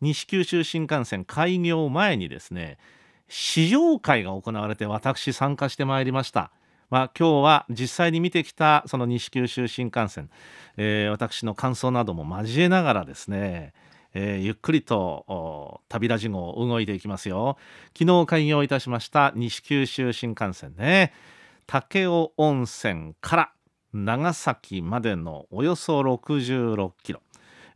西九州新幹線開業前にですね試乗会が行われて私参加してまいりました。まあ、今日は実際に見てきたその西九州新幹線、えー、私の感想なども交えながらですね、えー、ゆっくりと旅ラジ号動いていきますよ。昨日開業いたしました西九州新幹線ね武雄温泉から長崎までのおよそ66キロ、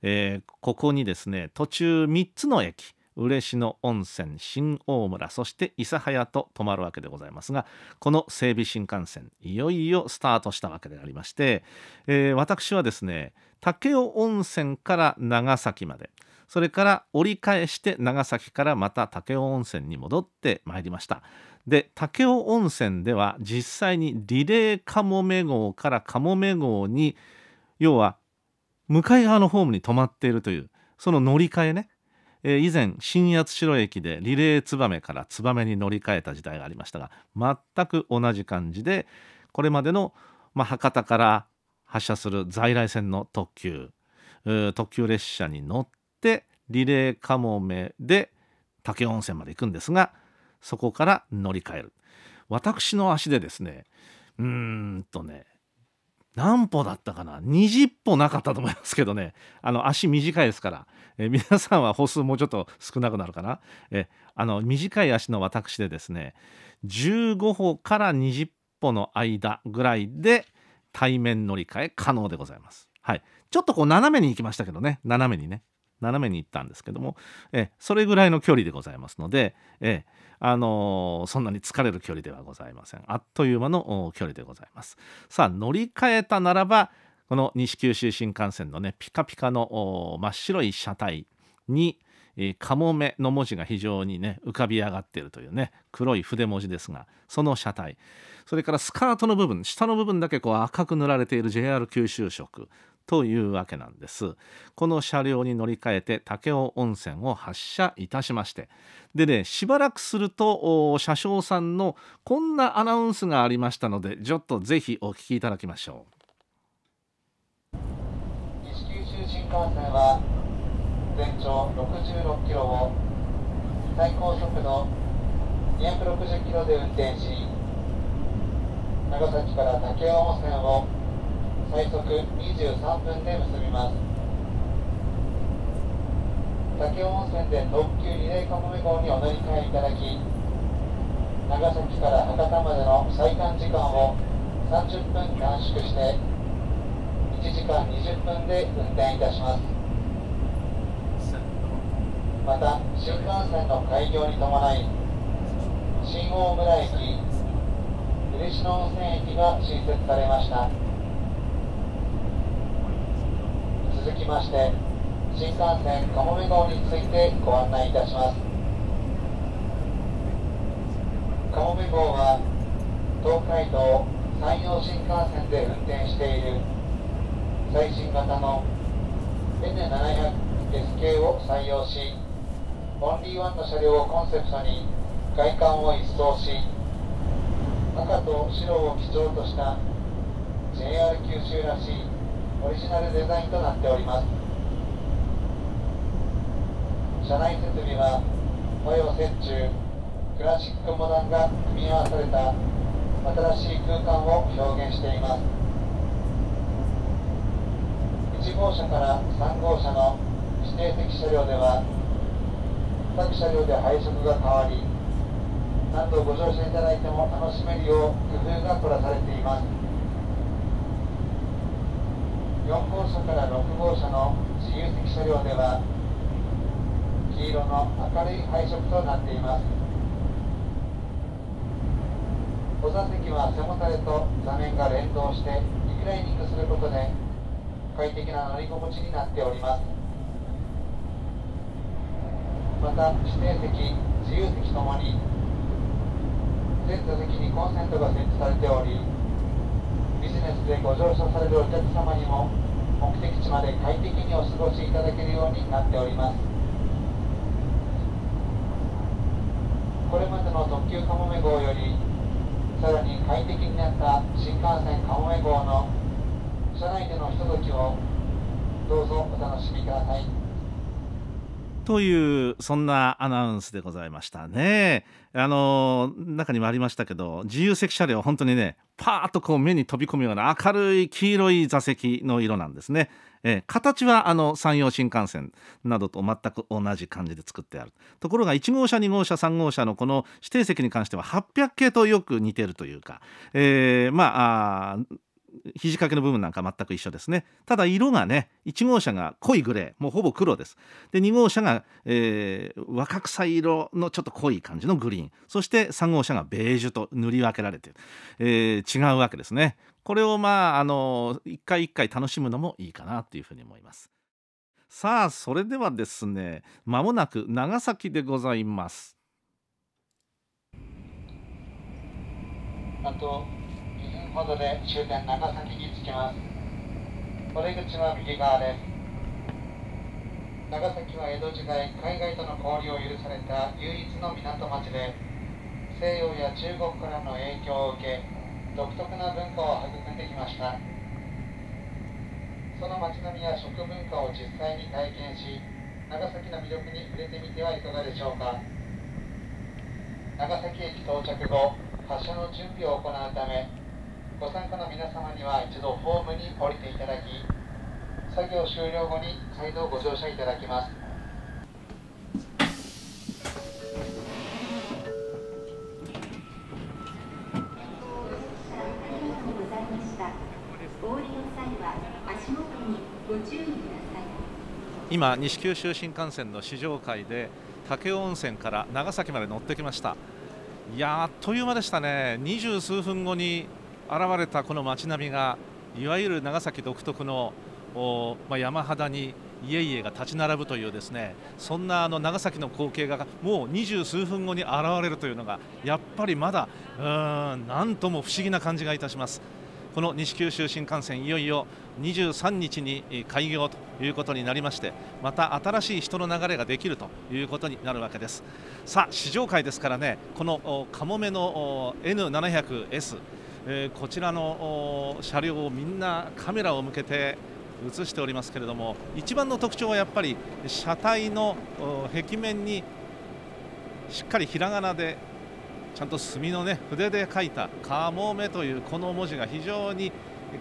えー、ここにですね途中3つの駅嬉野温泉新大村そして諫早と泊まるわけでございますがこの整備新幹線いよいよスタートしたわけでありまして、えー、私はですね武雄温泉から長崎までそれから折り返して長崎からまた武雄温泉に戻ってまいりました。で武雄温泉では実際にリレーかもめ号からかもめ号に要は向かい側のホームに止まっているというその乗り換えね。えー、以前新八代駅でリレー燕から燕に乗り換えた時代がありましたが全く同じ感じでこれまでの、まあ、博多から発車する在来線の特急特急列車に乗ってリレーかもめで武雄温泉まで行くんですがそこから乗り換える。私の足でですねうーんとね何歩だったかな？20歩なかったと思いますけどね。あの足短いですから。え皆さんは歩数もうちょっと少なくなるかな？えあの短い足の私でですね15歩から20歩の間ぐらいで対面乗り換え可能でございます。はい、ちょっとこう斜めに行きましたけどね。斜めにね。斜めに行ったんですけどもえそれぐらいの距離でございますのでえあの、そんなに疲れる距離ではございません。あっという間の距離でございます。さあ乗り換えたならばこの西九州新幹線のねピカピカの真っ白い車体にかもめの文字が非常にね浮かび上がっているというね黒い筆文字ですがその車体。それからスカートの部分下の部分だけこう赤く塗られている JR 九州色。というわけなんです。この車両に乗り換えて武雄温泉を発車いたしまして。でねしばらくすると車掌さんのこんなアナウンスがありましたのでちょっとぜひお聞きいただきましょう。幹線は全長66キロを最高速度260キロで運転し長崎から武雄温泉を最速23分で結びます。武雄温泉で特急リレーかもめ号にお乗り換えいただき長崎から博多までの最短時間を30分短縮して1時間20分で運転いたします。また新幹線の開業に伴い新大村駅嬉野温泉駅が新設されました。続きまして新幹線かもめ号についてご案内いたします。かもめ号は東海道山陽新幹線で運転している最新型の N700S 系を採用しオンリーワンの車両をコンセプトに外観を一掃し赤と白を基調とした JR 九州らしいオリジナルデザインとなっております。車内設備は和洋折衷クラシックモダンが組み合わされた新しい空間を表現しています。1号車から3号車の指定席車両では各車両で配色が変わり何度ご乗車いただいても楽しめるよう工夫が凝らされています。4号車から6号車の自由席車両では黄色の明るい配色となっています。小座席は背もたれと座面が連動してリクライニングすることで快適な乗り心地になっております。また指定席自由席ともに全座席にコンセントが設置されておりビジネスでご乗車されるお客様にも目的地まで快適にお過ごしいただけるようになっております。これまでの特急かもめ号よりさらに快適になった新幹線かもめ号の車内でのひとときをどうぞお楽しみください。というそんなアナウンスでございましたね。あの中にもありましたけど自由席車両本当にねパーッとこう目に飛び込むような明るい黄色い座席の色なんですね。えー、形はあの山陽新幹線などと全く同じ感じで作ってあるところが1号車2号車3号車のこの指定席に関しては800系とよく似てるというか、えー、まあ肘掛けの部分なんか全く一緒ですね。ただ色がね1号車が濃いグレーもうほぼ黒です。で2号車が、えー、若草色のちょっと濃い感じのグリーン。そして3号車がベージュと塗り分けられてる、えー、違うわけですね。これをまああの一回一回楽しむのもいいかなというふうに思います。さあそれではですねまもなく長崎でございます。あとほどで終点長崎に着きます。お出口は右側です。長崎は江戸時代海外との交流を許された唯一の港町で西洋や中国からの影響を受け独特な文化を育んできました。その街並みや食文化を実際に体験し長崎の魅力に触れてみてはいかがでしょうか。長崎駅到着後発車の準備を行うためご参加の皆様には一度ホームに降りていただき作業終了後に再度ご乗車いただきます。今西九州新幹線の試乗会で武雄温泉から長崎まで乗ってきました。いやあっという間でしたね。二十数分後に現れたこの街並みがいわゆる長崎独特のまあ、山肌に家々が立ち並ぶというですねそんなあの長崎の光景がもう二十数分後に現れるというのがやっぱりまだうんなんとも不思議な感じがいたします。この西九州新幹線いよいよ23日に開業ということになりましてまた新しい人の流れができるということになるわけですさあ試乗会ですからねこのかもめの N700S えー、こちらの車両をみんなカメラを向けて映しておりますけれども一番の特徴はやっぱり車体の壁面にしっかりひらがなでちゃんと墨のね筆で書いた「かもめ」というこの文字が非常に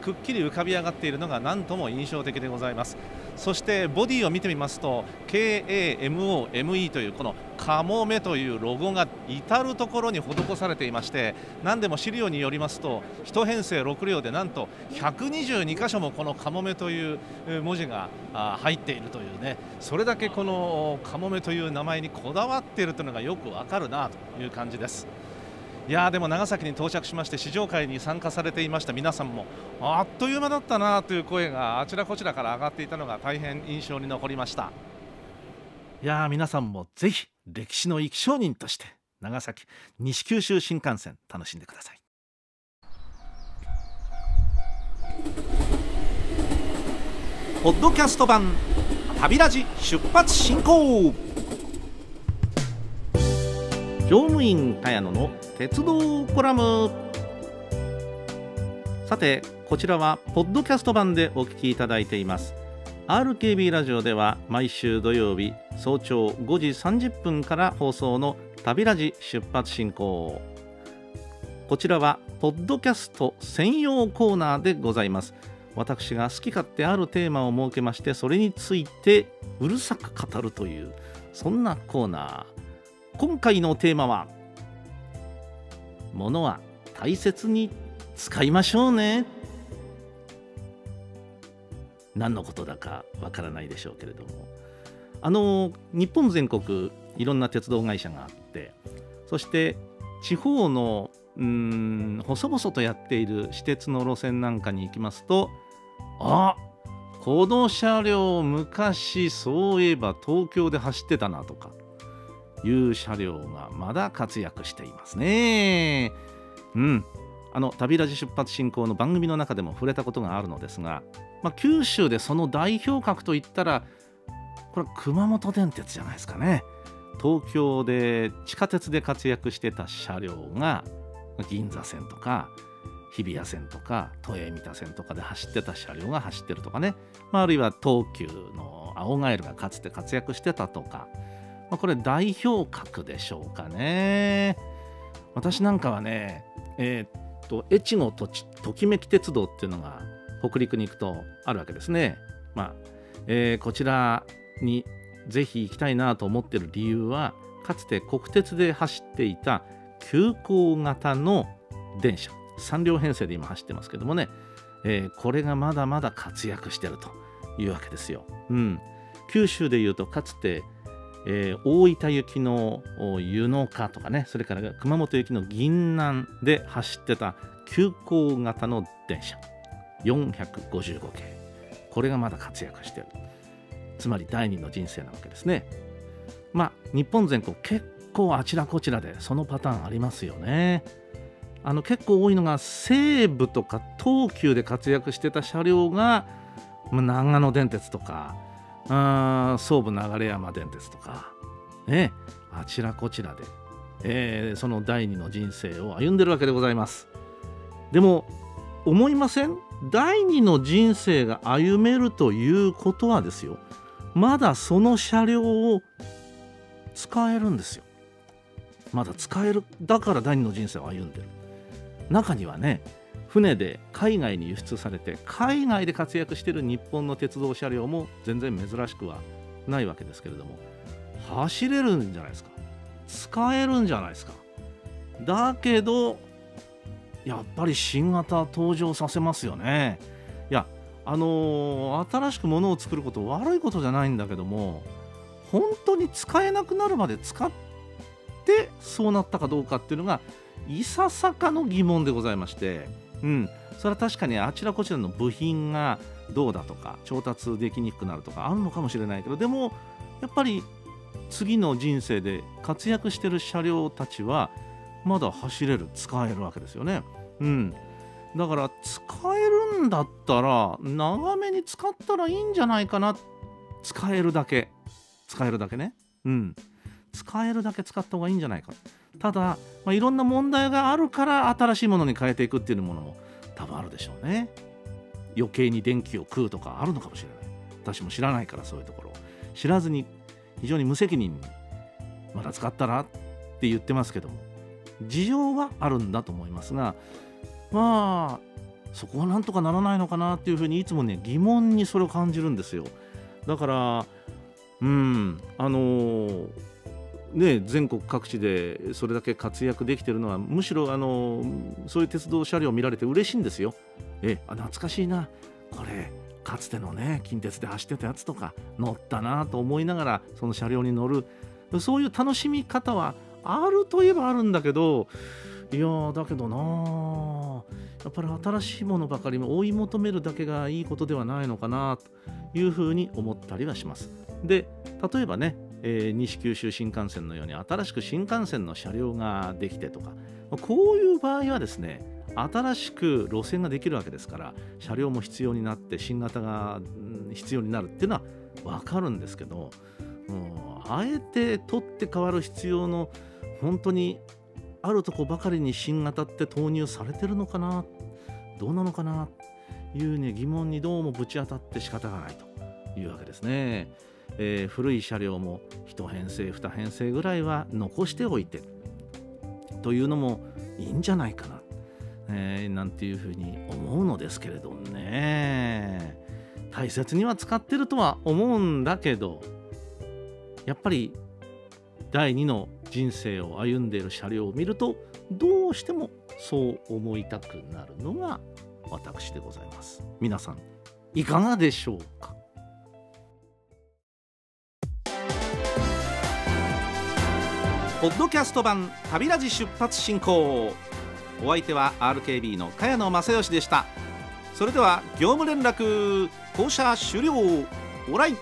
くっきり浮かび上がっているのが何とも印象的でございますそしてボディを見てみますと KAMOME というこのカモメというロゴが至る所に施されていまして何でも資料によりますと1編成6両でなんと122箇所もこのカモメという文字が入っているというねそれだけこのカモメという名前にこだわっているというのがよくわかるなという感じです。いやでも長崎に到着しまして試乗会に参加されていました皆さんも。あっという間だったなという声があちらこちらから上がっていたのが大変印象に残りました。いや皆さんもぜひ歴史の生き証人として長崎西九州新幹線楽しんでください。ポッドキャスト版旅ラジ出発進行。乗務員茅野の鉄道コラム。さてこちらはポッドキャスト版でお聞きいただいています。RKB ラジオでは毎週土曜日早朝5時30分から放送の旅ラジ出発進行。こちらはポッドキャスト専用コーナーでございます。私が好き勝手あるテーマを設けましてそれについてうるさく語るというそんなコーナー。今回のテーマは「ものは大切に使いましょうね」何のことだかわからないでしょうけれども。あの日本全国いろんな鉄道会社があってそして地方のうん細々とやっている私鉄の路線なんかに行きますとあこの車両昔そういえば東京で走ってたなとかいう車両がまだ活躍していますね。うん。あの旅ラジ出発進行の番組の中でも触れたことがあるのですが、まあ、九州でその代表格といったらこれ熊本電鉄じゃないですかね。東京で地下鉄で活躍してた車両が銀座線とか日比谷線とか都営三田線とかで走ってた車両が走ってるとかね、まあ、あるいは東急の青ガエルがかつて活躍してたとか、まあ、これ代表格でしょうかね。私なんかはねえー、っと越後とちときめき鉄道っていうのが北陸に行くとあるわけですね。まあ、えー、こちらにぜひ行きたいなと思ってる理由はかつて国鉄で走っていた急行型の電車3両編成で今走ってますけどもね、えー、これがまだまだ活躍してるというわけですよ。うん、九州でいうとかつて、えー、大分行きの湯の花とかねそれから熊本行きの銀南で走ってた急行型の電車。455系。これがまだ活躍してる。つまり第二の人生なわけですね。まあ日本全国結構あちらこちらでそのパターンありますよね。あの結構多いのが西武とか東急で活躍してた車両が、まあ、長野電鉄とかあ総武流山電鉄とか、ね、あちらこちらで、えー、その第二の人生を歩んでるわけでございます。でも思いません？第二の人生が歩めるということはですよ。まだその車両を使えるんですよ。まだ使えるだから第二の人生を歩んでる。中にはね船で海外に輸出されて海外で活躍している日本の鉄道車両も全然珍しくはないわけですけれども走れるんじゃないですか？使えるんじゃないですか？だけどやっぱり新型登場させますよね。いやあのー、新しくものを作ること悪いことじゃないんだけども本当に使えなくなるまで使ってそうなったかどうかっていうのがいささかの疑問でございまして、うん、それは確かにあちらこちらの部品がどうだとか調達できにくくなるとかあるのかもしれないけどでもやっぱり次の人生で活躍してる車両たちはまだ走れる使えるわけですよね。うん、だから使えるんだったら長めに使ったらいいんじゃないかな使えるだけ使えるだけね。うん、使えるだけ使った方がいいんじゃないか。ただ、まあ、いろんな問題があるから新しいものに変えていくっていうものも多分あるでしょうね。余計に電気を食うとかあるのかもしれない。私も知らないからそういうところ。知らずに非常に無責任にまだ使ったらって言ってますけども事情はあるんだと思いますがまあそこはなんとかならないのかなっていうふうにいつもね疑問にそれを感じるんですよ。だからうんあのーね、全国各地でそれだけ活躍できているのはむしろあのそういう鉄道車両を見られて嬉しいんですよ。えあ懐かしいなこれかつてのね近鉄で走ってたやつとか乗ったなと思いながらその車両に乗るそういう楽しみ方はあるといえばあるんだけどいやだけどなやっぱり新しいものばかりも追い求めるだけがいいことではないのかなというふうに思ったりはします。で例えばねえー、西九州新幹線のように新しく新幹線の車両ができてとかこういう場合はですね新しく路線ができるわけですから車両も必要になって新型が必要になるっていうのは分かるんですけどもうあえて取って変わる必要の本当にあるとこばかりに新型って投入されてるのかなどうなのかなというね疑問にどうもぶち当たって仕方がないというわけですね。えー、古い車両も1編成2編成ぐらいは残しておいてというのもいいんじゃないかな、えー、なんていうふうに思うのですけれどね。大切には使ってるとは思うんだけどやっぱり第2の人生を歩んでいる車両を見るとどうしてもそう思いたくなるのが私でございます。皆さんいかがでしょうか？ポッドキャスト版旅ラジ出発進行。お相手は RKB の茅野正義でした。それでは業務連絡降車終了。オライ。